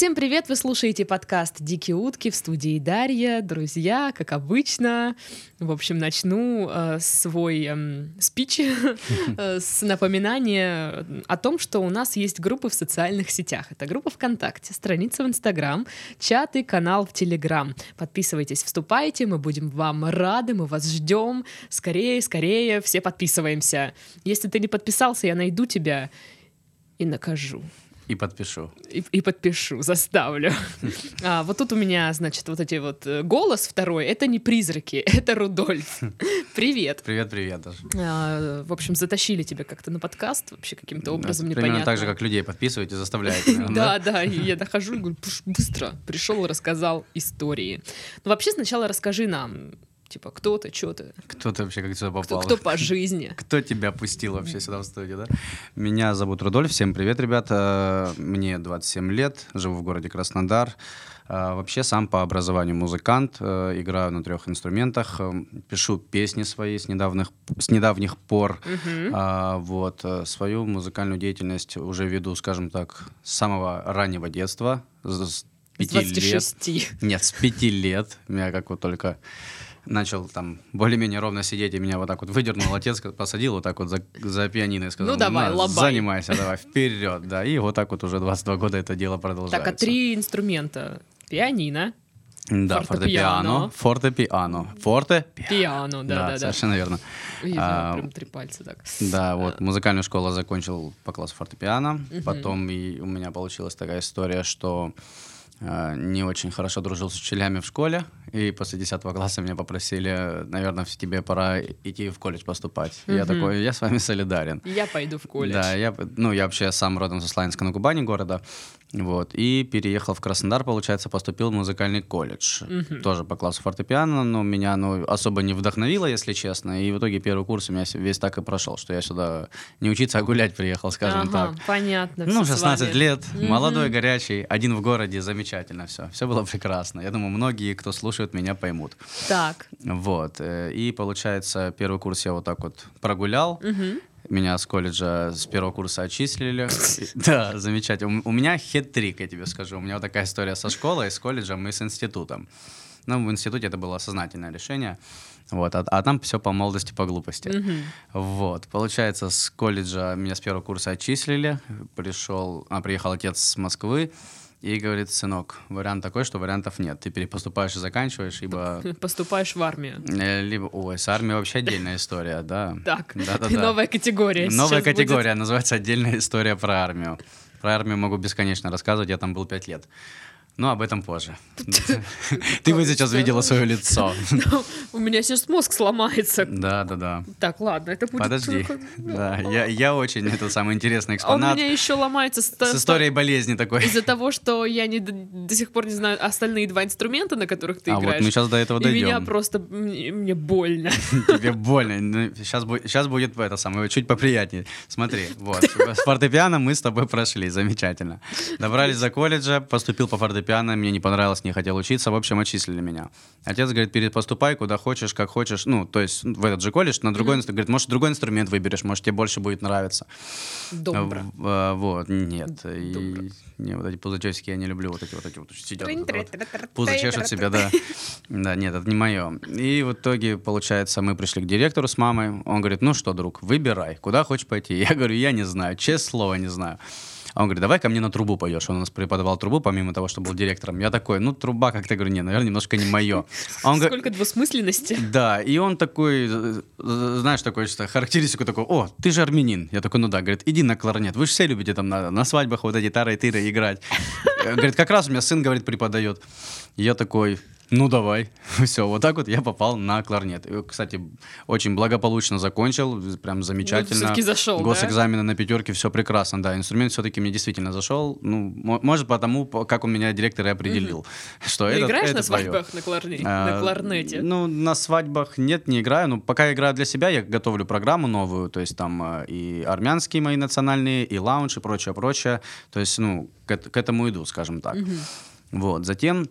Всем привет! Вы слушаете подкаст «Дикие утки» в студии Дарья. Друзья, как обычно, в общем, начну э, свой э, спич э, с напоминания о том, что у нас есть группы в социальных сетях. Это группа ВКонтакте, страница в Инстаграм, чат и канал в Телеграм. Подписывайтесь, вступайте, мы будем вам рады, мы вас ждем. Скорее, скорее, все подписываемся. Если ты не подписался, я найду тебя и накажу. И подпишу. И, и подпишу, заставлю. А, вот тут у меня, значит, вот эти вот э, голос второй. Это не призраки, это Рудольф. Привет. Привет, привет даже. А, в общем, затащили тебя как-то на подкаст вообще каким-то образом Примерно непонятно. так же, как людей подписываете, заставляете. Да, да, и я дохожу и говорю, «Пш, быстро пришел рассказал истории. Ну, вообще, сначала расскажи нам, типа, кто ты, что ты, Кто ты вообще как сюда кто, попал? кто по жизни. Кто тебя пустил вообще сюда в студию, да? Меня зовут Рудольф, всем привет, ребята. Мне 27 лет, живу в городе Краснодар. А, Вообще сам по образованию музыкант, э, играю на трех инструментах, э, пишу песни свои с недавних, с недавних пор. А, вот э, свою музыкальную деятельность уже веду, скажем так, с самого раннего детства, с с С пяти лет. 26. Нет, с пяти лет. Я как вот только начал там более-менее ровно сидеть, и меня вот так вот выдернул отец, посадил вот так вот за, за пианино и сказал, Ну, давай, «На, лобай». занимайся, давай, вперед, да. И вот так вот уже 22 года это дело продолжается. Так, а три инструмента. Пианино, Да, фортепиано. фортепиано. Фортепиано. Форте? пиано, да-да-да. совершенно верно. Ой, А, прям три пальца так. Да, вот музыкальную школу закончил по классу фортепиано. Потом и у меня получилась такая история, что не очень хорошо дружил с учителями в школе. И после 10 класса меня попросили, наверное, тебе пора идти в колледж поступать. И Я такой, я с вами солидарен. Я пойду в колледж. Да, я, ну, я вообще сам родом со Славянска на Кубани города, вот, и переехал в Краснодар, получается, поступил в музыкальный колледж, Мгм. тоже по классу фортепиано, но меня, ну, особо не вдохновило, если честно, и в итоге первый курс у меня весь так и прошел, что я сюда не учиться, а гулять приехал, скажем Ага, так. понятно. Ну, всё с 16 вами. лет, Мгм. молодой, горячий, один в городе, замечательно все. Все было прекрасно. Я думаю, многие, кто слушает меня, поймут. Так. Вот. э, И получается, первый курс я вот так вот прогулял. Мгм. Меня с колледжа с первого курса отчислили. Да, замечательно. У меня хет-трик, я тебе скажу. У меня вот такая история со школой, с колледжем и с институтом. Ну, в институте это было сознательное решение. Вот, а, а там все по молодости, по глупости. Мгм. Вот, получается, с колледжа меня с первого курса отчислили. Пришел, а, приехал отец с Москвы и говорит, сынок, вариант такой, что вариантов нет. Ты перепоступаешь и заканчиваешь, либо... Поступаешь в армию. э, Либо, ой, с армией вообще отдельная история, да. Так, новая категория. Новая будет. категория, называется «Отдельная история про армию». Про армию могу бесконечно рассказывать, я там был пять лет. Но об этом позже. Ты бы сейчас видела свое лицо. У меня сейчас мозг сломается. Да, да, да. Так, ладно, это будет... Подожди. только- Да, я, очень, это самый интересный А у экспонат меня еще ломается с, историей болезни такой. из-за того, что я до, сих пор не знаю остальные два инструмента, на которых ты А вот играешь. мы сейчас до этого И меня дойдем. просто... Мне, больно. Тебе больно. сейчас, будет, сейчас будет это самое, чуть поприятнее. Смотри, вот. С фортепиано мы с тобой прошли, замечательно. Добрались до колледжа, поступил по фортепиано, мне не понравилось, не хотел учиться, в общем, отчислили меня. Отец говорит, перепоступай куда хочешь, как хочешь, ну, то есть в этот же колледж, на другой инструмент, говорит, может, другой инструмент выберешь, может, тебе больше будет нравиться. Добро. Э, Вот, нет. И, не, вот эти пузачевские я не люблю, вот эти вот эти вот сидят. вот чешет себя, да. Да, нет, это не мое. И в итоге, получается, мы пришли к директору с мамой. Он говорит, ну что, друг, выбирай, куда хочешь пойти. Я говорю, я не знаю, честное слово, не знаю. А он говорит, давай ко мне на трубу пойдешь. Он у нас преподавал трубу, помимо того, что был директором. Я такой, ну, труба как-то, говорю, не, наверное, немножко не мое. А он говорит, Сколько двусмысленности. да, и он такой, знаешь, такой, что характеристику такой, о, ты же армянин. Я такой, ну да, говорит, иди на кларнет. Вы же все любите там на, на свадьбах вот эти тары тыры играть. Э, Говорит, как раз у меня сын, говорит, преподает. Я такой, ну давай. Все, вот так вот я попал на кларнет. И, кстати, очень благополучно закончил, прям замечательно. всё-таки зашел, да? Госэкзамены на пятерке, все прекрасно, да. Инструмент все-таки мне действительно зашел. Ну, мо- может, потому, по- как он меня директор и определил, что Ты это, играешь это на свадьбах на, кларне- на А, кларнете? Ну, на свадьбах нет, не играю. Ну, пока я играю для себя, я готовлю программу новую. То есть там э, и армянские мои национальные, и лаунж, и прочее, прочее. То есть, ну, к, к этому иду, скажем так. Вот. Затем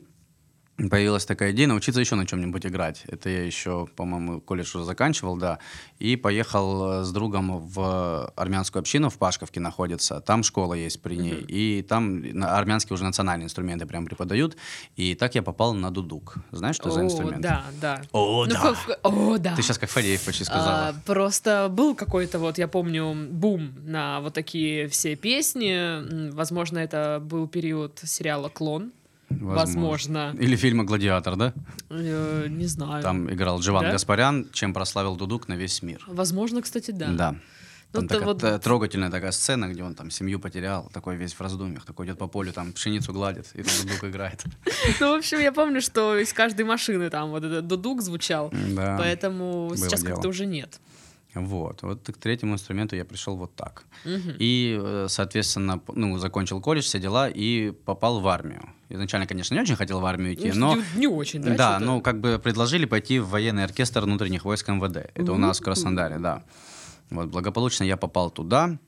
появилась такая идея научиться еще на чем-нибудь играть. Это я еще, по-моему, колледж уже заканчивал, да. И поехал э, с другом в армянскую общину в Пашковке находится. Там школа есть при ней. Mm-hmm. И там армянские уже национальные инструменты прям преподают. И так я попал на дудук. Знаешь, что О, за инструмент? Да, да. О, Ну, да. как- О, да. Ты сейчас как Фадеев почти сказала. А, просто был какой-то вот, я помню, бум на вот такие все песни. Возможно, это был период сериала «Клон». Возможно. Или фильма «Гладиатор», да? Э, Не знаю. Там играл Джован Да? Гаспарян, чем прославил дудук на весь мир. Возможно, кстати, да. Да. Ну, Там это такая вот- трогательная такая сцена, где он там семью потерял, такой весь в раздумьях, такой идет по полю, там пшеницу гладит, и тут дудук играет. Ну, в общем, я помню, что из каждой машины там вот этот дудук звучал. Поэтому сейчас как-то уже нет. Вот. Вот к третьему инструменту я пришел вот так. Мгм. И, э, соответственно, ну, закончил колледж, все дела, и попал в армию. Изначально, конечно, не очень хотел в армию идти, Ну, но... не, не очень, да? Да, ну, как бы предложили пойти в военный оркестр внутренних войск МВД. Это у нас в Краснодаре, да. Вот, благополучно я попал туда.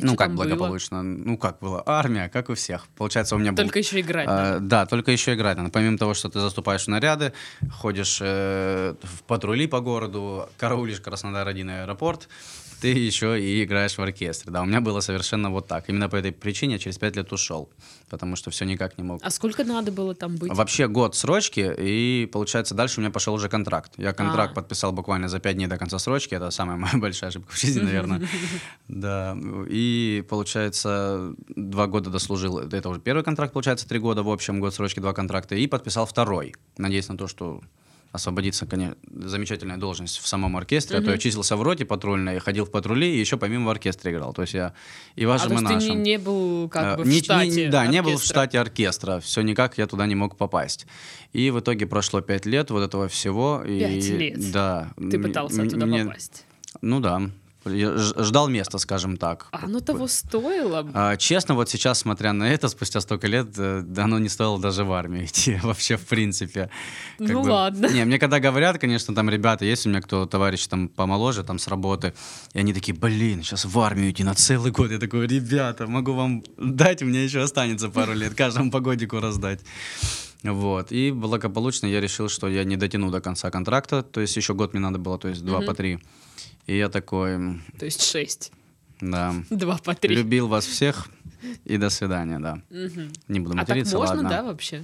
И ну, как там было? благополучно? Ну, как было? Армия, как у всех. Получается, у меня был... Только еще играть надо. да, только еще играть надо. Помимо того, что ты заступаешь в наряды, ходишь э, в патрули по городу, караулишь Краснодар-1 аэропорт, ты еще и играешь в оркестре. Да, у меня было совершенно вот так. Именно по этой причине я через пять лет ушел, потому что все никак не мог. А сколько надо было там быть? Вообще год срочки, и получается дальше у меня пошел уже контракт. Я контракт А. подписал буквально за пять дней до конца срочки. Это самая моя большая ошибка в жизни, наверное. Да. И получается два года дослужил. Это уже первый контракт, получается, три года в общем, год срочки, два контракта. И подписал второй. Надеясь на то, что освободится, конечно, замечательная должность в самом оркестре. А то я числился в роте патрульной, ходил в патрули и еще помимо в оркестре играл. То есть я и а вашим, то и есть ты не, нашим. не был как А, бы в не- не- штате Да, не был в оркестра? штате оркестра. Все никак я туда не мог попасть. И в итоге прошло пять лет вот этого всего. и- Пять лет? Да. Ты пытался туда попасть. Ну да. Ждал места, скажем так. А оно того стоило? А, честно, вот сейчас, смотря на это, спустя столько лет, э, да оно не стоило даже в армию идти вообще, в принципе. Как Ну ладно. Не, мне когда говорят, конечно, там ребята, есть у меня кто, товарищ там помоложе, там с работы, и они такие, блин, сейчас в армию идти на целый год. Я такой, ребята, могу вам дать, у меня еще останется пару лет, каждому по годику раздать. Вот. И благополучно я решил, что я не дотяну до конца контракта, то есть еще год мне надо было, то есть два по три. И я такой, То есть шесть. да, Два по три. любил вас всех, и до свидания, да. Мгм. Не буду А так материться, можно, ладно. да, вообще?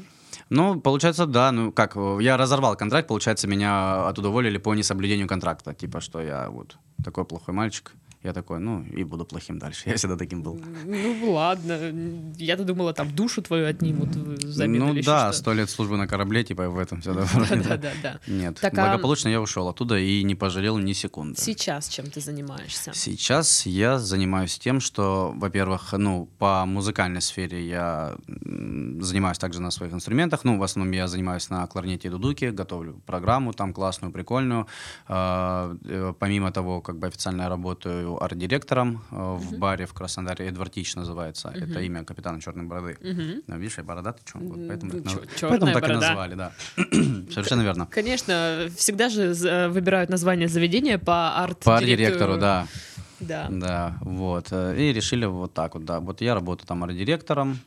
Ну, получается, да. Ну, как, я разорвал контракт, получается, меня оттуда уволили по несоблюдению контракта. Типа, что я вот такой плохой мальчик. Я такой, ну, и буду плохим дальше. Я всегда таким был. Ну ладно. Я-то думала, там душу твою отнимут взамен ну или еще да, сто лет службы на корабле, типа, в этом все. Да, да, да, да. Нет, Так, а- благополучно я ушел оттуда и не пожалел ни секунды. Сейчас чем ты занимаешься? Сейчас я занимаюсь тем, что, во-первых, ну, по музыкальной сфере я занимаюсь также на своих инструментах. Ну, в основном я занимаюсь на кларнете и дудуке, готовлю программу там классную, прикольную. А, э, Помимо того, как бы официально я работаю арт-директором э, в баре в Краснодаре, Эдвард Тич называется. Это имя капитана Черной Бороды. Мгм. А, Видишь, я бородатый, чё? Вот поэтому, так, Чё- поэтому так и назвали, да. Совершенно верно. Конечно, всегда же з- выбирают название заведения по арт По арт-директору, да. Да. Да, вот. э, И решили вот так вот, да. Вот я работаю там арт-директором,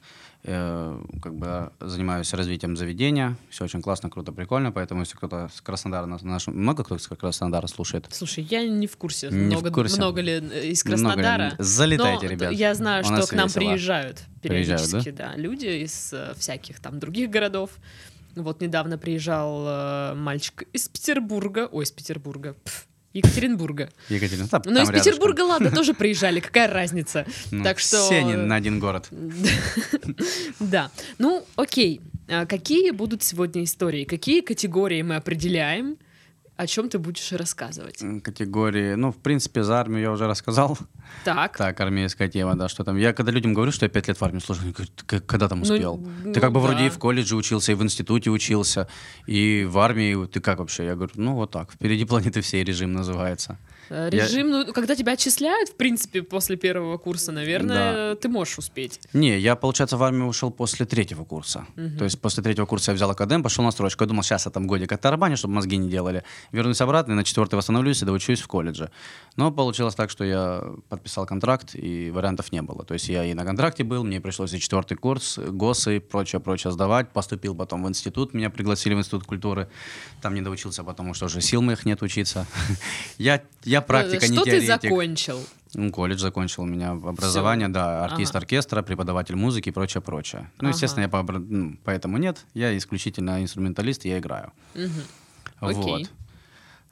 э, как бы занимаюсь развитием заведения. Все очень классно, круто, прикольно. Поэтому, если кто-то с Краснодара, наш, много кто из Краснодара слушает. Слушай, я не в курсе, Не в много, курсе. много ли э, из Много ли? Краснодара. Залетайте, Но ребят. Я знаю, У что к нам весело. приезжают Приезжают, периодически, да? люди из э, всяких там других городов. Вот недавно приезжал э, мальчик из Петербурга, ой, из Петербурга, пф, Екатеринбурга. Но там из рядышком. Петербурга, ладно, тоже приезжали, какая разница. Ну, так что... Все они на один город. Да. Ну, окей. А Какие будут сегодня истории? Какие категории мы определяем? О чем ты будешь рассказывать? Категории, ну, в принципе, за армию я уже рассказал. Так. Так, армейская тема, да, что там. Я когда людям говорю, что я пять лет в армии служил, они говорят, «Ты к- когда там Ну, успел? ну ты как бы вроде да. и в колледже учился, и в институте учился, и в армии. Ты как вообще? Я говорю, ну вот так, впереди планеты всей режим называется. Э, Я- Режим, ну, когда тебя отчисляют, в принципе, после первого курса, наверное, ты можешь успеть. Не, я, получается, в армию ушел после третьего курса. То есть после третьего курса я взял академ, пошел на строчку. Я думал, сейчас я там годик оттарабаню, чтобы мозги не делали. Вернусь обратно и на четвертый восстановлюсь и доучусь в колледже. Но получилось так, что я подписал контракт, и вариантов не было. То есть я и на контракте был, мне пришлось и четвертый курс, ГОСы и прочее, прочее сдавать. Поступил потом в институт, меня пригласили в институт культуры. Там не доучился, потому что уже сил моих нет учиться. Я, я практика, не Что ты теоретик. закончил? Ну, колледж закончил у меня образование, да, артист Ага. оркестра, преподаватель музыки и прочее, прочее. Ну, Ага. естественно, я по, ну, поэтому нет, я исключительно инструменталист, я играю. Мгм. Вот. Окей.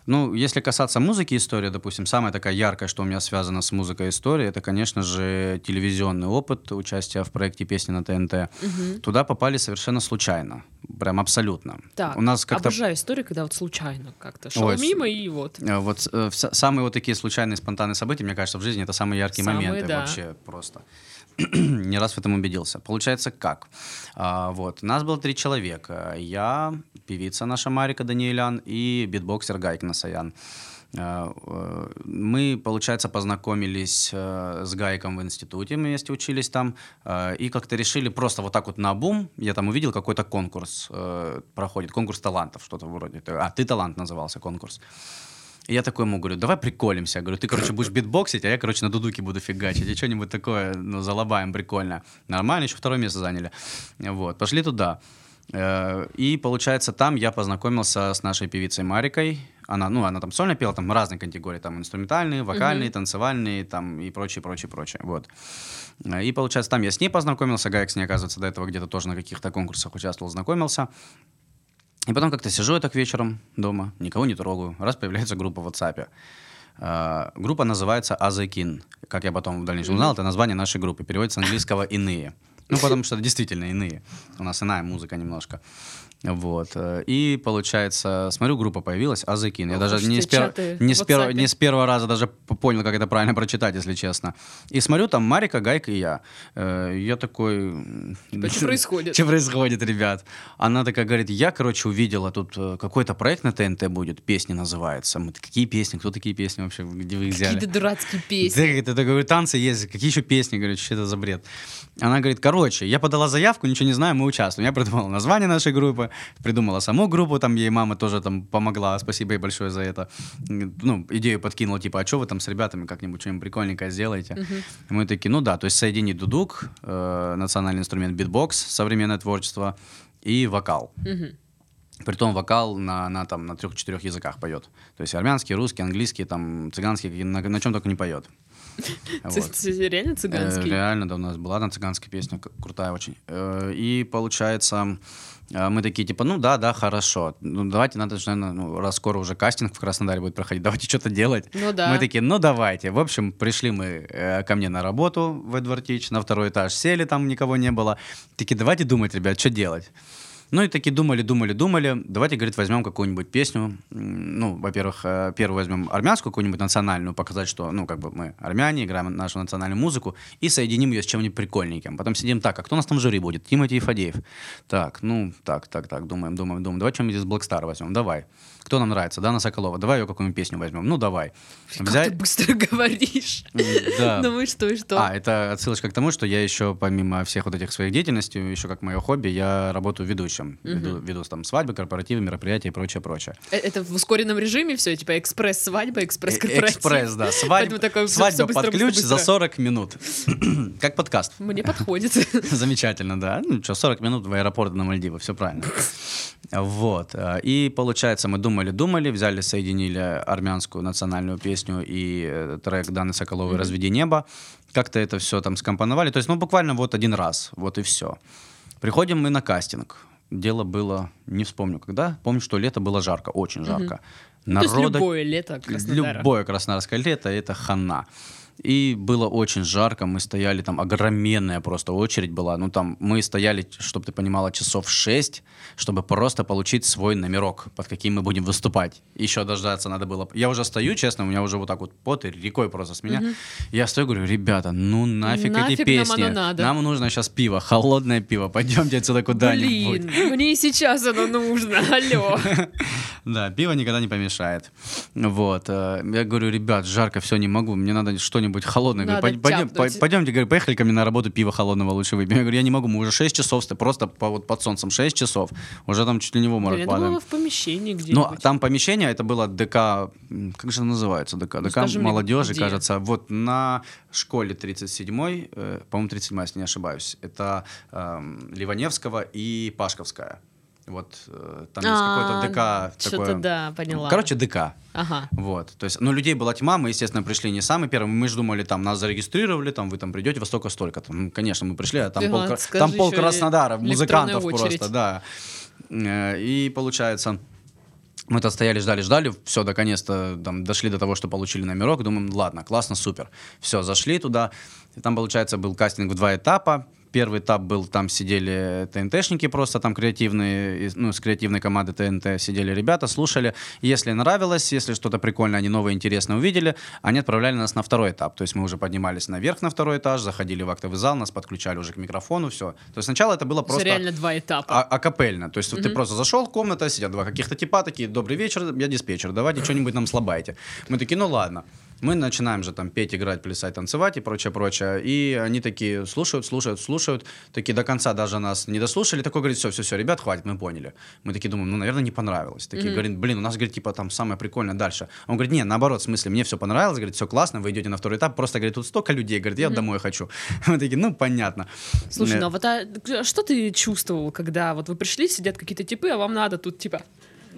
Ну, если касаться музыки истории, допустим, самая такая яркая, что у меня связано с музыкой истории, это, конечно же, телевизионный опыт участия в проекте «Песни на ТНТ». Мгм. Туда попали совершенно случайно, прям абсолютно. Так, у нас как-то обожаю историю, когда вот случайно как-то шел Ой, мимо и вот. Э, Вот э, самые вот такие случайные, спонтанные события, мне кажется, в жизни это самые яркие Самые, моменты да. вообще просто. Не раз в этом убедился. Получается как? А, вот, нас было три человека. Я, певица наша Марика Даниэлян и битбоксер Гайк Насаян. А, э, Мы, получается, познакомились э, с Гайком в институте, мы вместе учились там, э, и как-то решили просто вот так вот на бум, я там увидел какой-то конкурс э, проходит, конкурс талантов, что-то вроде. А, «Ты талант» назывался конкурс. И я такой ему говорю, давай приколимся. Я говорю, ты, короче, будешь битбоксить, а я, короче, на дудуке буду фигачить. И что-нибудь такое, ну, залабаем прикольно. Нормально, еще второе место заняли. Вот, пошли туда. Э, И, получается, там я познакомился с нашей певицей Марикой. Она, ну, она там сольно пела, там разные категории, там инструментальные, вокальные, танцевальные, там и прочее, прочее, прочее. Вот. Э, И, получается, там я с ней познакомился, Гаек с ней, оказывается, до этого где-то тоже на каких-то конкурсах участвовал, знакомился. И потом как-то сижу я так вечером дома, никого не трогаю. Раз появляется группа в WhatsApp. А, группа называется Азекин. Как я потом в дальнейшем узнал, это название нашей группы. Переводится с английского «иные». Ну, потому что действительно иные. У нас иная музыка немножко. Вот. э, И, получается, смотрю, группа появилась, Азекин. Я Ох даже не с, пер- не, с пер- не с первого раза даже понял, как это правильно прочитать, если честно. И смотрю, там Марика, Гайка и я. Э, Я такой... Типа, что происходит? что происходит, ребят? Она такая говорит, я, короче, увидела тут э, какой-то проект на ТНТ будет, песни называется. Мы, какие песни, кто такие песни вообще, где вы их взяли? Какие-то дурацкие песни. Да, это, говорю, танцы есть, какие еще песни, говорю, что это за бред? Она говорит, короче, я подала заявку, ничего не знаю, мы участвуем. Я придумала название нашей группы, придумала саму группу, там ей мама тоже там помогла, спасибо ей большое за это. Ну, идею подкинула, типа, а что вы там с ребятами как-нибудь что-нибудь прикольненькое сделаете? И Мы такие, ну да, то есть соединить дудук, э, национальный инструмент битбокс, современное творчество и вокал. Мгм. Притом вокал на, на, там, на трех-четырех языках поет. То есть армянский, русский, английский, там, цыганский, на, на чем только не поет. Вот. Реально Э, цыганский? Реально, да, у нас была одна цыганская песня, крутая очень. Э, И получается, э, мы такие, типа, ну да, да, хорошо. Ну давайте, надо же, наверное, ну, раз скоро уже кастинг в Краснодаре будет проходить, давайте что-то делать. Ну да. Мы такие, ну давайте. В общем, пришли мы э, ко мне на работу в Эдвардич, на второй этаж сели, там никого не было. Такие, давайте думать, ребят, что делать. Ну и такие думали, думали, думали. Давайте, говорит, возьмем какую-нибудь песню. Ну, во-первых, э, первую возьмем армянскую какую-нибудь национальную, показать, что, ну, как бы мы армяне, играем нашу национальную музыку, и соединим ее с чем-нибудь прикольненьким. Потом сидим так, а кто у нас там в жюри будет? Тимати Фадеев. Так, ну, так, так, так, думаем, думаем, думаем. Давай что-нибудь из Black Star возьмем, давай. Кто нам нравится? Дана Соколова. Давай ее какую-нибудь песню возьмем. Ну, давай. Как ты быстро говоришь. Да. Ну и что, и что? А, это отсылочка к тому, что я еще, помимо всех вот этих своих деятельностей, еще как мое хобби, я работаю ведущим. Веду, веду там свадьбы, корпоративы, мероприятия и прочее, прочее. Э, Это в ускоренном режиме все, типа экспресс-свадьба, экспресс-корпоратив. Экспресс, да. Свадьба, всё- свадьба быстро, под ключ быстро, за быстро. 40 минут. как подкаст. Мне подходит. Замечательно, да. Ну что, 40 минут в аэропорт на Мальдивы, все правильно. Вот. э, И получается, мы думали-думали, взяли, соединили армянскую национальную песню и э, трек Даны Соколовой «Разведи небо». Как-то это все там скомпоновали. То есть, ну, буквально вот один раз, вот и все. Приходим мы на кастинг. Дело было, не вспомню когда, помню, что лето было жарко, очень жарко. Ну, То есть любое лето Краснодара. Любое краснодарское лето это хана. И было очень жарко, мы стояли там, огроменная просто очередь была. Ну там мы стояли, чтобы ты понимала, часов 6, чтобы просто получить свой номерок, под каким мы будем выступать. Еще дождаться надо было. Я уже стою, честно, у меня уже вот так вот пот и рекой просто с меня. Я стою, говорю, ребята, ну нафиг, Нафиг эти нам песни. оно надо. Нам нужно сейчас пиво, холодное пиво. Пойдемте отсюда куда-нибудь. Блин, мне и сейчас оно нужно, алло. Да, пиво никогда не помешает. Вот. э, Я говорю, ребят, жарко, все, не могу, мне надо что-нибудь холодное. Говорю, Надо «Пойдем- пойдем- тяпнуть». по- Пойдемте, говорю, поехали ко мне на работу, пиво холодного лучше выпьем. Я говорю, я не могу, мы уже 6 часов, ст- просто по- вот под солнцем 6 часов, уже там чуть ли не в Блин, обморок думала, падаем. вы в помещении Ну, где-нибудь. там помещение, это было ДК, как же оно называется, ДК, ДК скажи мне, молодежи, где? кажется, вот на школе 37-й, э, по-моему, 37 если не ошибаюсь, это эм, Ливаневского и Пашковская. Вот э, там есть А, какой-то ДК Что-то да, поняла. Короче, ДК. Ага. Вот. То есть, ну, людей была тьма, мы, естественно, пришли не самые первые. Мы же думали, там, нас зарегистрировали, там, вы там придете во столько-столько. Ну, конечно, мы пришли, а там, Ага, пол, там пол Краснодара, музыкантов очередь. просто, да. Э, И получается, мы то стояли, ждали, ждали, все, наконец-то там, дошли до того, что получили номерок, думаем, ладно, классно, супер. Все, зашли туда, и там, получается, был кастинг в два этапа. Первый этап был, там сидели ТНТшники просто, там креативные, ну, с креативной команды ТНТ сидели ребята, слушали. Если нравилось, если что-то прикольное, они новое, интересное увидели, они отправляли нас на второй этап. То есть мы уже поднимались наверх на второй этаж, заходили в актовый зал, нас подключали уже к микрофону, все. То есть сначала это было просто... реально два этапа. А- акапельно. То есть вот ты просто зашел, комната, сидят два каких-то типа такие, добрый вечер, я диспетчер, давайте что-нибудь нам слабайте. Мы такие, ну ладно. Мы начинаем же там петь, играть, плясать, танцевать и прочее, прочее. И они такие слушают, слушают, слушают. Такие до конца даже нас не дослушали. Такой говорит, все, все, все, ребят, хватит, мы поняли. Мы такие думаем, ну, наверное, не понравилось. Такие, говорит, блин, у нас, говорит, типа там самое прикольное дальше. Он говорит, не, наоборот, в смысле, мне все понравилось, говорит, все классно, вы идете на второй этап, просто, говорит, тут столько людей, говорит, я домой хочу. Мы такие, ну, понятно. Слушай, Э, ну а вот а что ты чувствовал, когда вот вы пришли, сидят какие-то типы, а вам надо тут типа...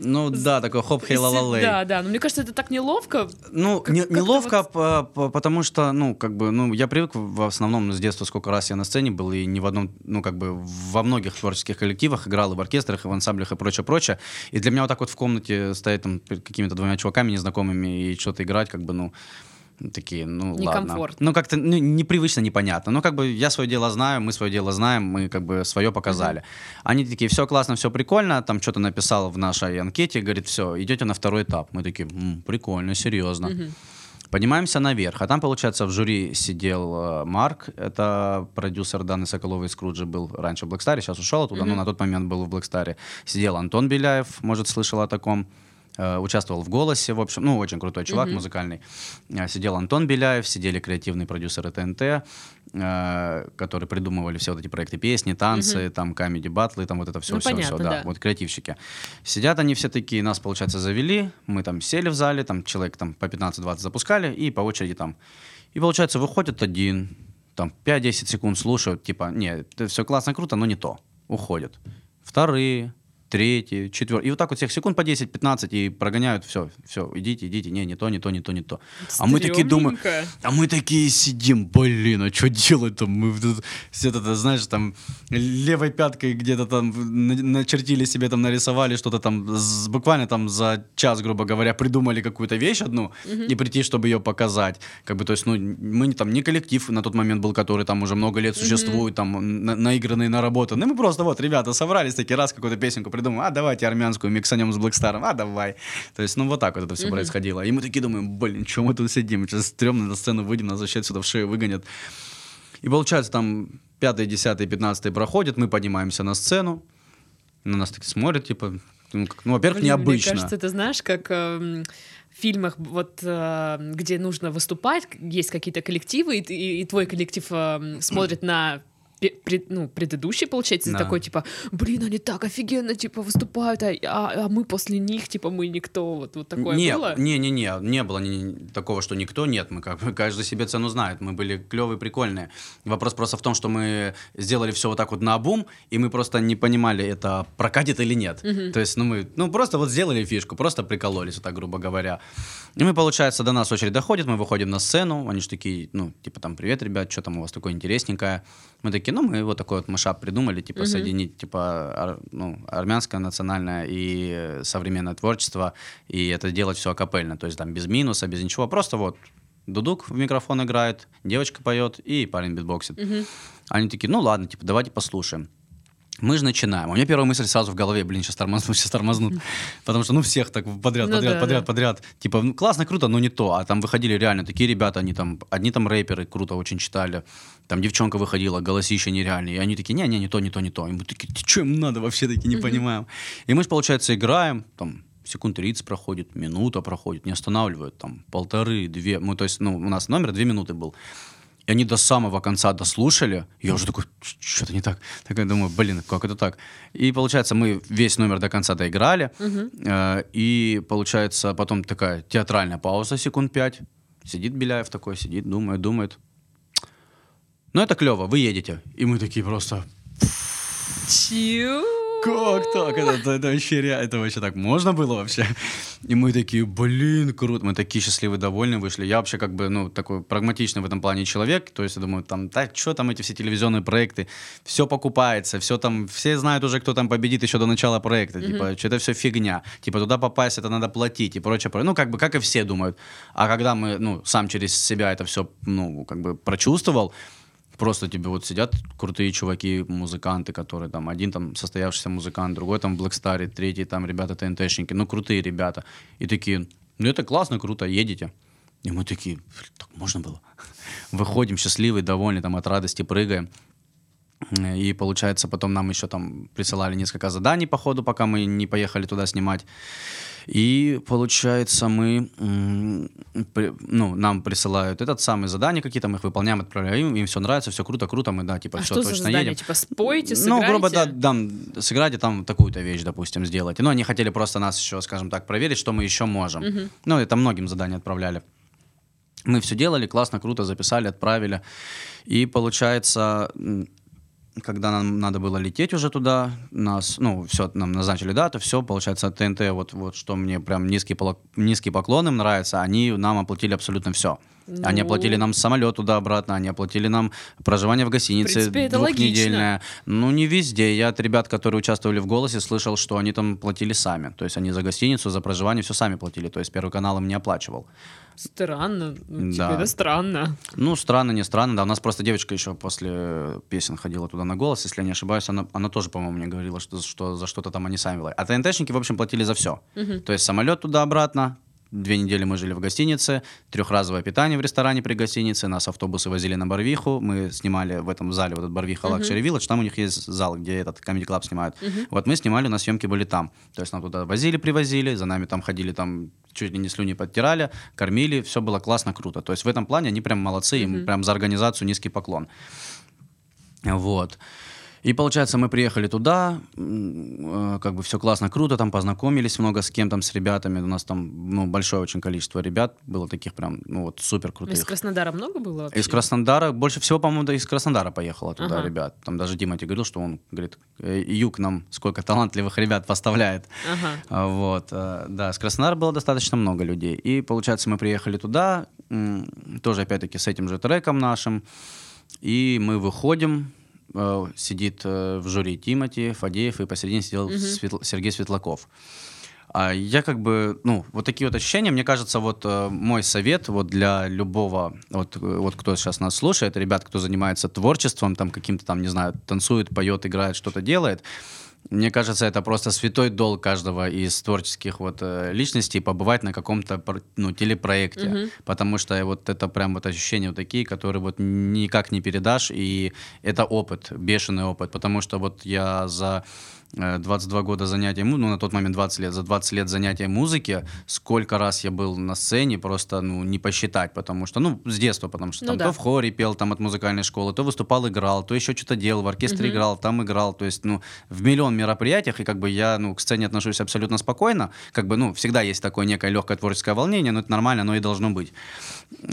Ну, да, такой хоп, хей, ла ла Да, да, но мне кажется, это так неловко. Ну, Как- не- как-то неловко, по- по- потому что, ну, как бы, ну, я привык в основном с детства, сколько раз я на сцене был, и не в одном, ну, как бы, во многих творческих коллективах играл, и в оркестрах, и в ансамблях, и прочее, прочее. И для меня вот так вот в комнате стоять там перед какими-то двумя чуваками незнакомыми и что-то играть, как бы, ну, такие, ну, ладно. Ну, как-то ну, непривычно, непонятно. Ну, как бы я свое дело знаю, мы свое дело знаем, мы как бы свое показали. Они такие, все классно, все прикольно, там что-то написал в нашей анкете, говорит, все, идете на второй этап. Мы такие, «М, прикольно, серьезно. Поднимаемся наверх, а там, получается, в жюри сидел э, Марк, это продюсер Даны Соколовой из Скруджи был раньше в Блэкстаре, сейчас ушел оттуда, но на тот момент был в Блэкстаре. Сидел Антон Беляев, может, слышал о таком, участвовал в «Голосе», в общем, ну, очень крутой чувак музыкальный. Э, Сидел Антон Беляев, сидели креативные продюсеры ТНТ, э, которые придумывали все вот эти проекты песни, танцы, там, камеди батлы, там вот это все, Ну, все, понятно, все, да, да. вот креативщики. Сидят они все такие, нас, получается, завели, мы там сели в зале, там человек там по 15-20 запускали, и по очереди там. И, получается, выходит один, там 5-10 секунд слушают, типа, нет, это все классно, круто, но не то. Уходят. Вторые, третьи, четвертые. И вот так вот всех секунд по 10-15 и прогоняют, все, все, идите, идите, не, не то, не то, не то, не то. А мы такие думаем, а мы такие сидим, блин, а что делать-то? Мы все это, знаешь, там левой пяткой где-то там на- начертили себе, там нарисовали что-то там, буквально там за час, грубо говоря, придумали какую-то вещь одну и прийти, чтобы ее показать. Как бы, то есть, ну, мы там, не коллектив на тот момент был, который там уже много лет существует, там, на- наигранный, наработанный. Мы просто вот, ребята, собрались такие, раз какую-то песенку придумали, а давайте армянскую миксанем с Блэкстаром, а давай. То есть, ну, вот так вот это все происходило. И мы такие думаем, блин, что мы тут сидим? Сейчас стрёмно на сцену выйдем, нас вообще отсюда в шею выгонят. И получается, там пятый, десятый, пятнадцатый проходит, мы поднимаемся на сцену, на нас так смотрят, типа, ну, ну, во-первых, необычно. Мне кажется, ты знаешь, как эм, в фильмах, вот э, где нужно выступать, есть какие-то коллективы, и, и- и твой коллектив эм, смотрит на пред- ну, предыдущий, получается, Да. такой, типа, блин, они так офигенно, типа, выступают, а, а- а мы после них, типа, мы никто, вот, вот такое не, было? Не, не, было ни- такого, что никто нет. Мы как бы каждый себе цену знает. Мы были клевые, прикольные. Вопрос просто в том, что мы сделали все вот так вот на обум, и мы просто не понимали, это прокатит или нет. То есть, ну мы, ну просто вот сделали фишку, просто прикололись, вот так грубо говоря. И мы, получается, до нас очередь доходит, мы выходим на сцену, они же такие, ну, типа там, привет, ребят, что там у вас такое интересненькое. Мы такие, ну, мы вот такой вот машап придумали, типа, соединить, типа, ар- ну, армянское национальное и современное творчество, и это делать все акапельно, то есть там без минуса, без ничего, просто вот дудук в микрофон играет, девочка поет и парень битбоксит. Они такие, ну ладно, типа, давайте послушаем. Мы же начинаем. У меня первая мысль сразу в голове, блин, сейчас тормознут, сейчас тормознут. Потому что, ну, всех так подряд, Ну подряд, да, подряд, да. подряд. Типа, ну, классно, круто, но не то. А там выходили реально такие ребята, они там, одни там рэперы круто очень читали. Там девчонка выходила, голосище нереальные. И они такие, не-не, не то, не то, не то. И мы такие, что им надо вообще, такие не понимаем. И мы же, получается, играем, там, секунд 30 проходит, минута проходит, не останавливают, там, полторы, две, мы, то есть, ну, у нас номер две минуты был. И они до самого конца дослушали. Я уже такой, что-то не так. Так я думаю, блин, как это так? И получается, мы весь номер до конца доиграли. Э, и получается, потом такая театральная пауза секунд пять. Сидит Беляев такой, сидит, думает, думает. Ну, это клево, вы едете. И мы такие просто, Чё? Как так? Это, это, это вообще ре- это вообще так можно было вообще? И мы такие, блин, круто. Мы такие счастливые, довольные вышли. Я вообще как бы, ну, такой прагматичный в этом плане человек. То есть я думаю, там, да, что там эти все телевизионные проекты? Все покупается, все там, все знают уже, кто там победит еще до начала проекта. Типа, что это все фигня. Типа, туда попасть, это надо платить и прочее. прочее. Ну, как бы, как и все думают. А когда мы, ну, сам через себя это все, ну, как бы прочувствовал, просто тебе вот сидят крутые чуваки, музыканты, которые там, один там состоявшийся музыкант, другой там в Blackstar, третий там ребята ТНТшники, ну крутые ребята. И такие, ну это классно, круто, едете. И мы такие, «Блин, так можно было? Выходим счастливые, довольные, там от радости прыгаем. И получается, потом нам еще там присылали несколько заданий по ходу, пока мы не поехали туда снимать. И получается, мы, ну, нам присылают этот самый задание какие-то, мы их выполняем, отправляем, им все нравится, все круто, круто, мы, да, типа, А все что за точно задание? едем. Типа спойте, Ну, сыграйте? грубо, да, там, сыграйте там такую-то вещь, допустим, сделайте. Ну, они хотели просто нас еще, скажем так, проверить, что мы еще можем. Ну, это многим задания отправляли. Мы все делали, классно, круто, записали, отправили. И получается, когда нам надо было лететь уже туда, нас, ну, все, нам назначили дату, все, получается, ТНТ, вот, вот что мне прям низкий, низкий поклон им нравится, они нам оплатили абсолютно все. Они Ну. оплатили нам самолет туда-обратно, они оплатили нам проживание в гостинице В принципе, это двухнедельное. Ну, не везде. Я от ребят, которые участвовали в «Голосе», слышал, что они там платили сами. То есть они за гостиницу, за проживание все сами платили. То есть Первый канал им не оплачивал. Странно. Ну, типа, Да. это странно. Ну, странно, не странно. Да, у нас просто девочка еще после песен ходила туда на голос, если я не ошибаюсь. Она, она тоже, по-моему, мне говорила, что, что за что-то там они сами платят. А ТНТшники, в общем, платили за все. То есть самолет туда-обратно, Две недели мы жили в гостинице, трехразовое питание в ресторане при гостинице, нас автобусы возили на Барвиху, мы снимали в этом зале, вот этот Барвиха Luxury Village, там у них есть зал, где этот Comedy Club снимают. Вот мы снимали, у нас съемки были там. То есть нам туда возили, привозили, за нами там ходили, там чуть ли не слюни подтирали, кормили, все было классно, круто. То есть в этом плане они прям молодцы, им прям за организацию низкий поклон. Вот. И получается, мы приехали туда, э, как бы все классно, круто, там познакомились много с кем там, с ребятами. У нас там ну, большое очень количество ребят было таких прям, ну вот супер Из крутых. Краснодара много было вообще? Из Краснодара, больше всего, по-моему, да, из Краснодара поехало туда Ага. ребят. Там даже Дима тебе говорил, что он, говорит, «Э, Юг нам сколько талантливых ребят поставляет. Ага. А, Вот, э, да, с Краснодара было достаточно много людей. И, получается, мы приехали туда, тоже, опять-таки, с этим же треком нашим. И мы выходим, э, сидит э, в жюри Тимати, Фадеев, и посередине сидел Светл- Сергей Светлаков. А я как бы, ну, вот такие вот ощущения, мне кажется, вот э, мой совет вот для любого, вот, э, вот кто сейчас нас слушает, ребят, кто занимается творчеством, там каким-то там, не знаю, танцует, поет, играет, что-то делает, мне кажется, это просто святой долг каждого из творческих вот э, личностей побывать на каком-то ну, телепроекте, потому что вот это прям вот ощущения вот такие, которые вот никак не передашь, и это опыт, бешеный опыт, потому что вот я за 22 года занятия, ну, на тот момент 20 лет, за 20 лет занятия музыки, сколько раз я был на сцене, просто, ну, не посчитать, потому что, ну, с детства, потому что Ну там да. то в хоре пел, там от музыкальной школы, то выступал, играл, то еще что-то делал, в оркестре играл, там играл, то есть, ну, в миллион мероприятиях, и как бы я, ну, к сцене отношусь абсолютно спокойно, как бы, ну, всегда есть такое некое легкое творческое волнение, но это нормально, оно и должно быть.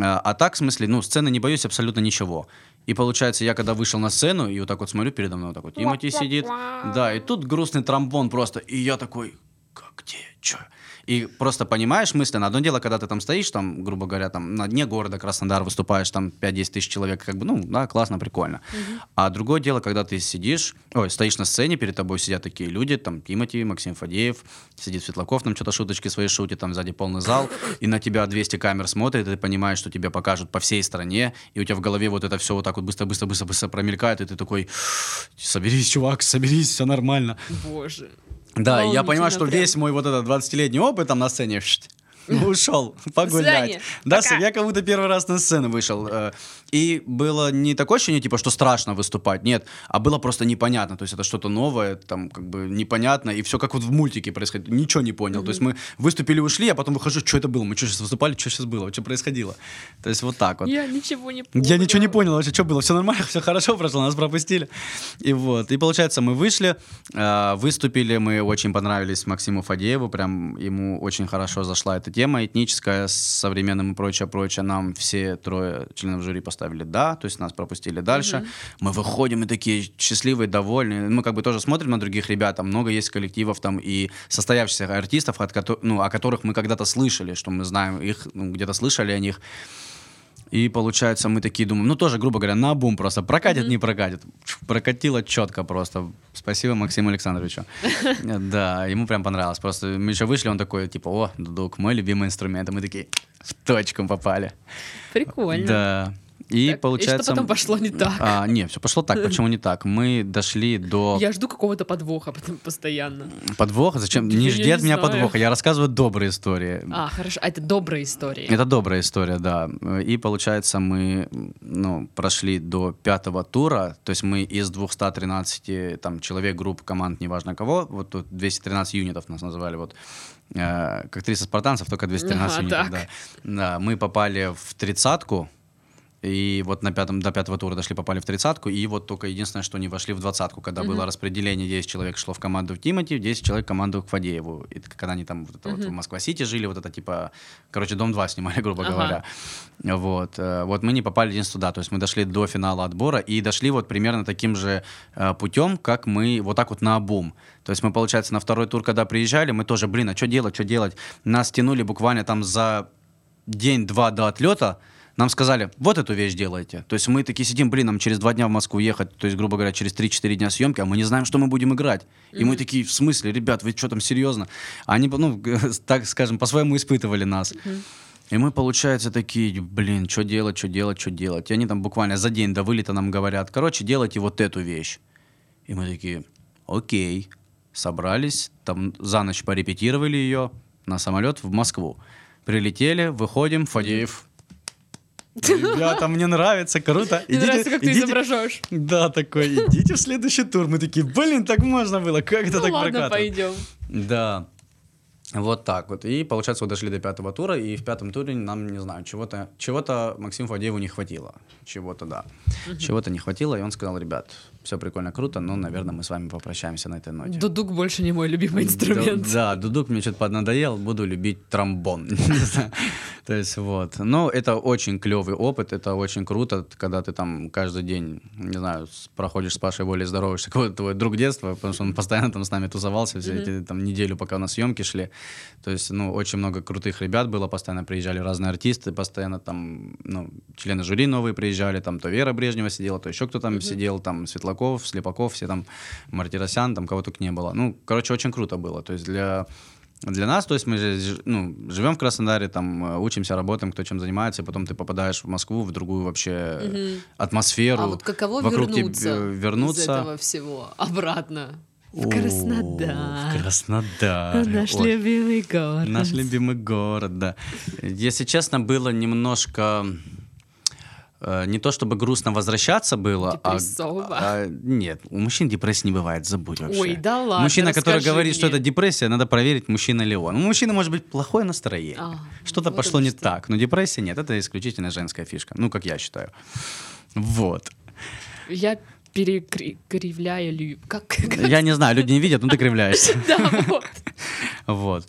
А, а так, в смысле, ну, сцены не боюсь абсолютно ничего. И получается, я когда вышел на сцену, и вот так вот смотрю передо мной, вот так вот Тимати сидит, да, и тут грустный тромбон просто, и я такой, как, где, чё? И просто понимаешь мысленно, одно дело, когда ты там стоишь, там, грубо говоря, там на дне города Краснодар выступаешь, там 5-10 тысяч человек, как бы, ну, да, классно, прикольно. А другое дело, когда ты сидишь, ой, стоишь на сцене, перед тобой сидят такие люди, там, Тимати, Максим Фадеев, сидит Светлаков, там что-то шуточки свои шутит, там сзади полный зал, и на тебя 200 камер смотрят, и ты понимаешь, что тебя покажут по всей стране, и у тебя в голове вот это все вот так вот быстро-быстро-быстро-быстро промелькает, и ты такой, соберись, чувак, соберись, все нормально. Боже. Да, я понимаю, что прям. весь мой вот этот 20-летний опыт там на сцене ушел погулять. Да, я как будто первый раз на сцену вышел. И было не такое ощущение, типа, что страшно выступать, нет, а было просто непонятно, то есть это что-то новое, там, как бы непонятно, и все как вот в мультике происходит, ничего не понял, mm-hmm. то есть мы выступили, ушли, а потом выхожу, что это было, мы что сейчас выступали, что сейчас было, что происходило, то есть вот так вот. Я ничего не понял. Я ничего не понял вообще, что было, все нормально, все хорошо прошло, нас пропустили, и вот, и получается, мы вышли, э, выступили, мы очень понравились Максиму Фадееву, прям ему очень хорошо зашла эта тема этническая с современным и прочее, прочее, нам все трое членов жюри поставили «да», то есть нас пропустили дальше. Угу. Мы выходим и такие счастливые, довольные. Мы как бы тоже смотрим на других ребят, там много есть коллективов там и состоявшихся артистов, от ко- ну, о которых мы когда-то слышали, что мы знаем их, ну, где-то слышали о них. И получается, мы такие думаем, ну тоже, грубо говоря, на бум просто. Прокатит, mm-hmm. не прокатит. Прокатило четко просто. Спасибо Максиму Александровичу. Да, ему прям понравилось. Просто мы еще вышли, он такой, типа, о, дудук, мой любимый инструмент. И мы такие, в точку попали. Прикольно. Да. И так, получается... И что потом пошло не так? А, не, все пошло так. Почему не так? Мы дошли до... Я жду какого-то подвоха потом постоянно. Подвох? Зачем? Не жди от меня подвоха. Я рассказываю добрые истории. А, хорошо. А это добрые истории. Это добрая история, да. И получается, мы ну, прошли до пятого тура. То есть мы из 213 там, человек, групп, команд, неважно кого, вот тут 213 юнитов нас называли, вот э, как 300 спартанцев, только 213 ага, юнитов, да. да. Мы попали в тридцатку, и вот на пятом, до пятого тура дошли, попали в тридцатку. И вот только единственное, что не вошли в двадцатку, когда mm-hmm. было распределение, 10 человек шло в команду в Тимати, 10 человек в команду к Фадееву. И когда они там вот это mm-hmm. вот в Москва-Сити жили, вот это типа, короче, Дом-2 снимали, грубо ага. говоря. Вот. Э, вот мы не попали единственное туда. То есть мы дошли до финала отбора и дошли вот примерно таким же э, путем, как мы вот так вот на обум. То есть мы, получается, на второй тур, когда приезжали, мы тоже, блин, а что делать, что делать? Нас тянули буквально там за день-два до отлета, нам сказали, вот эту вещь делайте. То есть мы такие сидим, блин, нам через два дня в Москву ехать, то есть, грубо говоря, через 3-4 дня съемки, а мы не знаем, что мы будем играть. И мы такие, в смысле, ребят, вы что там, серьезно? Они, ну, так скажем, по-своему испытывали нас. Mm-hmm. И мы, получается, такие, блин, что делать, что делать, что делать. И они там буквально за день до вылета нам говорят, короче, делайте вот эту вещь. И мы такие, окей, собрались, там за ночь порепетировали ее на самолет в Москву. Прилетели, выходим, Фадеев, Ребята, мне нравится, круто. Мне идите, нравится, как идите. ты изображаешь. Да, такой, идите в следующий тур. Мы такие, блин, так можно было, как это ну, так ладно, прокатывать? пойдем. Да. Вот так вот. И, получается, вот дошли до пятого тура, и в пятом туре нам, не знаю, чего-то чего Максиму Фадееву не хватило. Чего-то, да. Угу. Чего-то не хватило, и он сказал, ребят, все прикольно, круто, но, наверное, мы с вами попрощаемся на этой ноте. Дудук больше не мой любимый инструмент. Да, да дудук мне что-то поднадоел, буду любить тромбон. То есть вот. Но это очень клевый опыт, это очень круто, когда ты там каждый день, не знаю, проходишь с Пашей более здороваешься, какой твой друг детства, потому что он постоянно там с нами тусовался все эти там неделю, пока у нас съемки шли. То есть, ну, очень много крутых ребят было, постоянно приезжали разные артисты, постоянно там, ну, члены жюри новые приезжали, там то Вера Брежнева сидела, то еще кто там сидел, там Светлана Кулаков, Слепаков, все там, Мартиросян, там кого только не было. Ну, короче, очень круто было. То есть для для нас, то есть мы же, ну, живем в Краснодаре, там э, учимся, работаем, кто чем занимается, и потом ты попадаешь в Москву, в другую вообще угу. атмосферу. А вот каково вокруг вернуться, тебя, вернуться из этого всего обратно? В Краснодар. В Краснодар. Наш Ой. любимый город. Наш любимый город, да. Если честно, было немножко Э, не то чтобы грустно возвращаться было, а, а нет, у мужчин депрессии не бывает, забудь вообще. Ой, да ладно. Мужчина, который говорит, мне. что это депрессия, надо проверить, мужчина ли он. У мужчины может быть плохое настроение, а, что-то вот пошло не что. так, но депрессия нет, это исключительно женская фишка, ну как я считаю. Вот. Я перекривляю, как? Я не знаю, люди не видят, но ты кривляешься. Да, вот. Вот.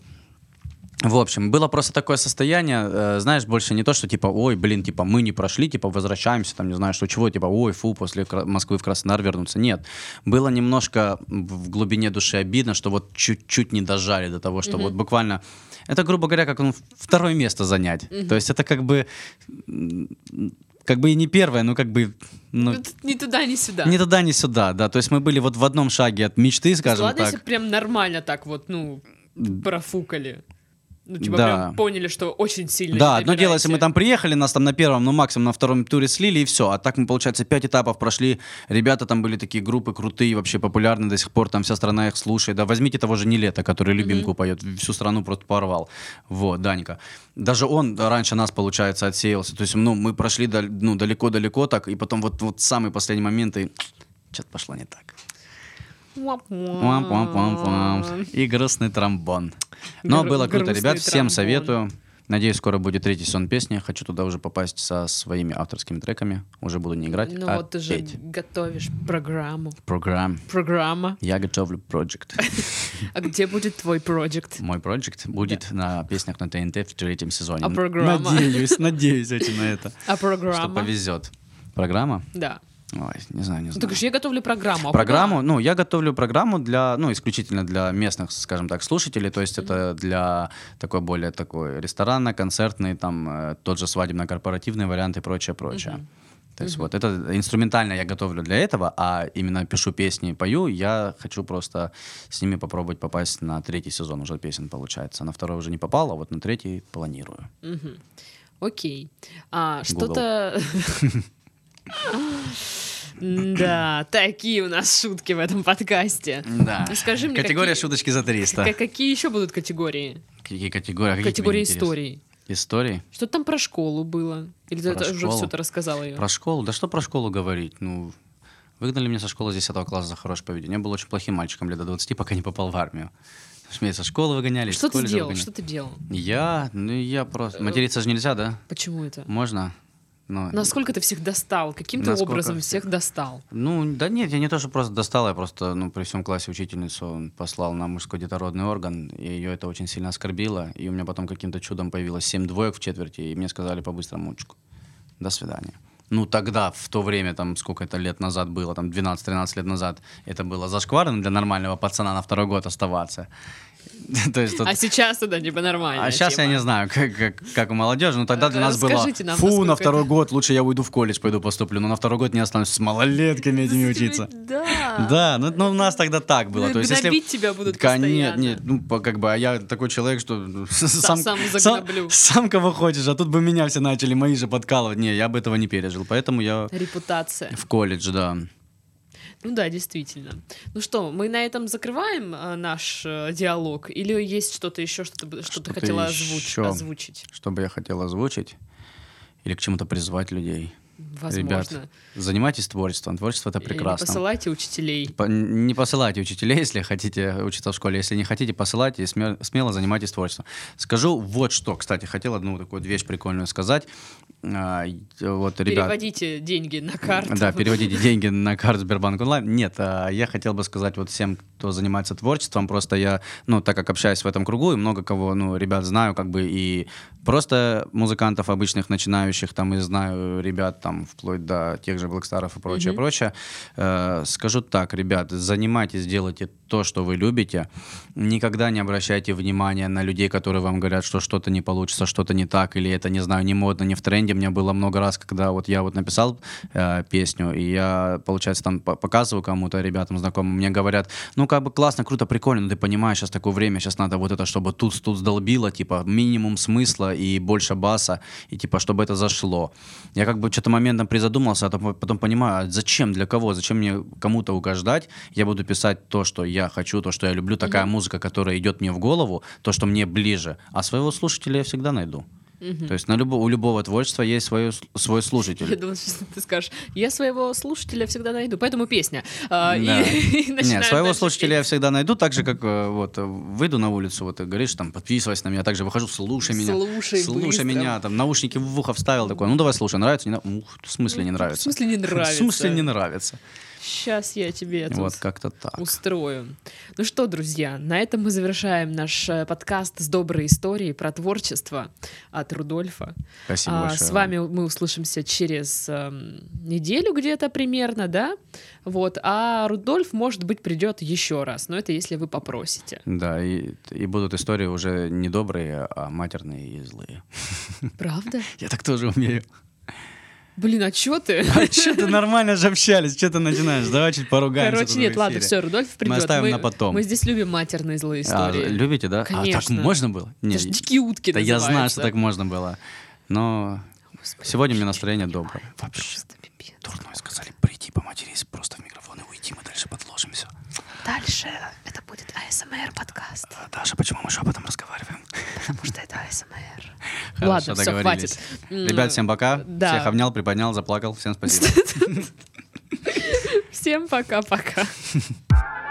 В общем, было просто такое состояние, э, знаешь, больше не то, что типа, ой, блин, типа мы не прошли, типа возвращаемся, там, не знаю, что чего, типа, ой, фу, после Москвы в Краснодар вернуться. Нет, было немножко в глубине души обидно, что вот чуть-чуть не дожали до того, что mm-hmm. вот буквально, это, грубо говоря, как ну, второе место занять. Mm-hmm. То есть это как бы как бы и не первое, но как бы... Ну, ни туда, ни сюда. Ни туда, ни сюда, да. То есть мы были вот в одном шаге от мечты, скажем Ладно, так. если прям нормально так вот, ну, профукали. Ну, типа, Да. прям поняли, что очень сильно Да, одно дело, если мы там приехали, нас там на первом, ну максимум на втором туре слили и все. А так мы, получается, пять этапов прошли. Ребята там были такие группы крутые, вообще популярные до сих пор, там вся страна их слушает. Да, возьмите того же Нилета, который любимку поет, всю страну просто порвал. Вот, Данька. Даже он раньше нас, получается, отсеялся. То есть, ну, мы прошли ну, далеко-далеко так, и потом вот, вот самый последний момент, и что-то пошло не так. И грустный тромбон. Но Гру- было круто, ребят. Всем тромбон. советую. Надеюсь, скоро будет третий сон песни. Хочу туда уже попасть со своими авторскими треками. Уже буду не играть, Ну а вот ты же петь. готовишь программу. Программ. Программа. Я готовлю проект. А где будет твой проект? Мой проект будет на песнях на ТНТ в третьем сезоне. А программа? Надеюсь, надеюсь очень на это. А Что программа? повезет. Программа? Да. Ой, не знаю, не Ну, знаю. так же я готовлю программу. а Программу, ну, я готовлю программу для, ну, исключительно для местных, скажем так, слушателей, то есть это для такой более такой ресторанно-концертный, там, э, тот же свадебно-корпоративный вариант и прочее, прочее. То есть вот это инструментально я готовлю для этого, а именно пишу песни и пою, я хочу просто с ними попробовать попасть на третий сезон уже песен, получается. На второй уже не попал, а вот на третий планирую. Окей. А, что-то... Да, такие у нас шутки в этом подкасте. Да. Ну, скажи мне, Категория какие- шуточки за 300. Ка- Какие еще будут категории? Какие категории? А какие Категории историй. Истории? Что там про школу было? Или ты Про уже школу? все ты рассказала ее? Про школу? Да что про школу говорить? Ну, выгнали меня со школы с 10 класса за хорошее поведение. Я был очень плохим мальчиком лет до 20, пока не попал в армию. Меня со школы выгоняли, Что ты сделал? выгоняли. Что ты делал? Я? Ну, я просто... Материться же нельзя, да? Почему это? Можно? Ну, Насколько ты всех достал? Каким-то Насколько образом всех? достал? Ну, да нет, я не то, что просто достал, я просто, ну, при всем классе учительницу послал на мужской детородный орган, и ее это очень сильно оскорбило, и у меня потом каким-то чудом появилось 7 двоек в четверти, и мне сказали по-быстрому «Мучку, до свидания. Ну, тогда, в то время, там, сколько это лет назад было, там, 12-13 лет назад, это было зашкварно для нормального пацана на второй год оставаться. То есть тут- А сейчас это типа нормально. А сейчас я не знаю, как, как, как у молодежи, но тогда для нас было, нам, фу, на второй это- год лучше я уйду в колледж, пойду поступлю, но на второй год не останусь с малолетками этими учиться. Да. Да, ну, ну, у нас тогда так было. Ну, То есть, если... тебя будут Конечно, постоянно. нет, ну, как бы, а я такой человек, что сам, сам сам, сам кого хочешь, а тут бы меня все начали, мои же подкалывать. Не, я бы этого не пережил, поэтому я Репутация. в колледж, да. Ну да, действительно. Ну что, мы на этом закрываем э, наш э, диалог? Или есть что-то еще, что ты, бы- что ты хотела озвуч- еще. озвучить? Что бы я хотел озвучить или к чему-то призвать людей. Возможно. Ребят, занимайтесь творчеством. Творчество — это прекрасно. Не посылайте учителей. По- Не посылайте учителей, если хотите учиться в школе. Если не хотите, посылайте и сме- смело занимайтесь творчеством. Скажу вот что. Кстати, хотел одну такую вещь прикольную сказать. А, и- Вот, ребят, Переводите деньги на карту. да, переводите деньги на карту Сбербанк онлайн. Нет, а, я хотел бы сказать вот всем, кто занимается творчеством, просто я, ну, так как общаюсь в этом кругу, и много кого, ну, ребят знаю, как бы, и просто музыкантов обычных, начинающих, там, и знаю ребят, там, вплоть до тех же Блэкстаров и прочее, Мгм. прочее. Э, скажу так, ребят, занимайтесь, делайте то, что вы любите. Никогда не обращайте внимания на людей, которые вам говорят, что что-то не получится, что-то не так, или это, не знаю, не модно, не в тренде. Мне было много раз, когда вот я вот написал э, песню, и я, получается, там по- показываю кому-то, ребятам знакомым, мне говорят, ну, как бы классно, круто, прикольно, но ты понимаешь, сейчас такое время, сейчас надо вот это, чтобы тут, тут сдолбило, типа, минимум смысла и больше баса, и типа, чтобы это зашло. Я как бы что-то моментом призадумался, а потом- понимаю, а зачем, для кого, зачем мне кому-то угождать, я буду писать то, что я хочу, то, что я люблю, такая музыка, которая идет мне в голову, то, что мне ближе, а своего слушателя я всегда найду. То есть на любо, у любого творчества есть свой, свой слушатель. Я думала, что ты скажешь, я своего слушателя всегда найду, поэтому песня. А, и- Да. и начинаем Нет, своего слушателя я петь. всегда найду, так же, как э, вот э, выйду на улицу, вот говоришь, там, подписывайся на меня, также выхожу, слушай меня. Слушай Слушай быстро. меня, там, наушники в ухо вставил, такой, ну давай слушай, нравится, не нравится? В смысле не В нравится? смысле не нравится? В смысле не нравится? Сейчас я тебе это Вот как-то так. устрою. Ну что, друзья, на этом мы завершаем наш э, подкаст с доброй историей про творчество от Рудольфа. Спасибо А, большое. с вами мы услышимся через эм, неделю где-то примерно, да? Вот. А Рудольф, может быть, придет еще раз, но это если вы попросите. Да, и, и будут истории уже не добрые, а матерные и злые. Правда? Я так тоже умею. Блин, а чё ты? А что ты нормально же общались? Что ты начинаешь? Давай чуть поругаемся. Короче, нет, ладно, все, Рудольф придет. оставим на потом. Мы здесь любим матерные злые А, истории. любите, да? А так Конечно. можно было? Это Нет, ж дикие утки Да я знаю, что так можно было. Но Господи, сегодня у меня настроение доброе. Вообще. Дурной сказали прийти, поматерись просто в микрофон и уйти. Мы дальше подложим все. Дальше это будет АСМР подкаст, Даша, почему мы шепотом разговариваем? потому что это АСМР. Хорошо, Ладно, все, хватит. Ребят, всем пока. Да. Всех обнял, приподнял, заплакал. Всем спасибо. Всем пока-пока.